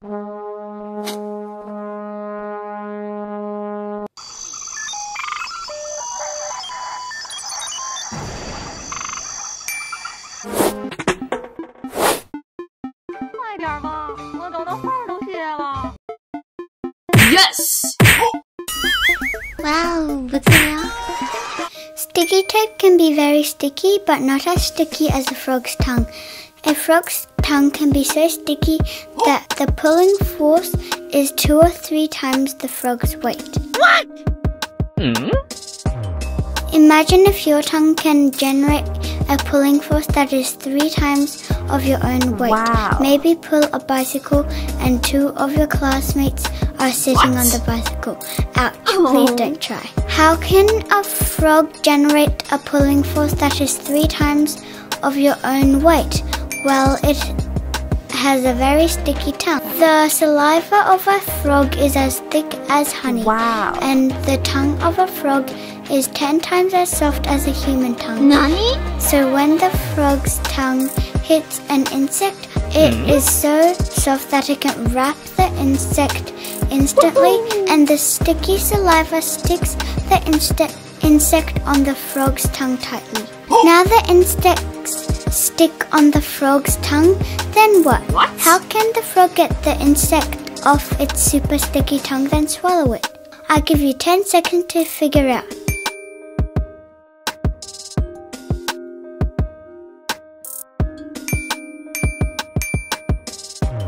Yes! Wow, butsa Sticky tape can be very sticky, but not as sticky as a frog's tongue. A frog's tongue can be so sticky that the pulling force is two or three times the frog's weight. What? Hmm? Imagine if your tongue can generate a pulling force that is three times of your own weight. Wow. Maybe pull a bicycle and two of your classmates are sitting on the bicycle. Ouch, oh. please don't try. How can a frog generate a pulling force that is three times of your own weight? Well, it has a very sticky tongue. The saliva of a frog is as thick as honey. Wow. And the tongue of a frog is 10 times as soft as a human tongue. Nani? So when the frog's tongue hits an insect, it mm. is so soft that it can wrap the insect instantly, and the sticky saliva sticks the inste- insect on the frog's tongue tightly. Now the insects stick on the frog's tongue, then what? What? How can the frog get the insect off its super sticky tongue, then swallow it? I'll give you 10 seconds to figure out.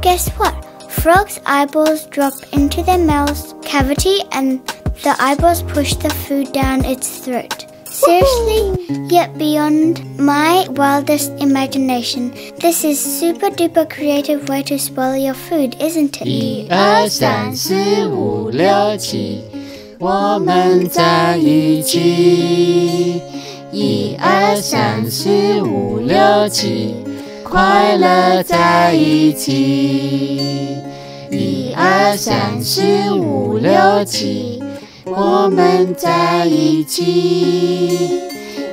Guess what? Frogs' eyeballs drop into their mouth's cavity and the eyeballs push the food down its throat. Seriously? Yet beyond my wildest imagination, this is super duper creative way to swallow your food, isn't it? 一二三四五六七，我们在一起。一二三四五六七，快乐在一起。一二三四五六七， 我们在一起。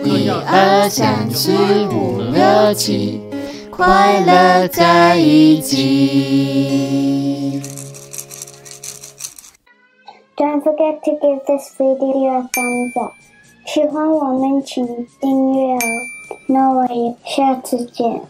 一二三四五六七，快乐在一起。Don't forget to give this video a thumbs up. 喜欢我们请订阅哦。那我也下次见。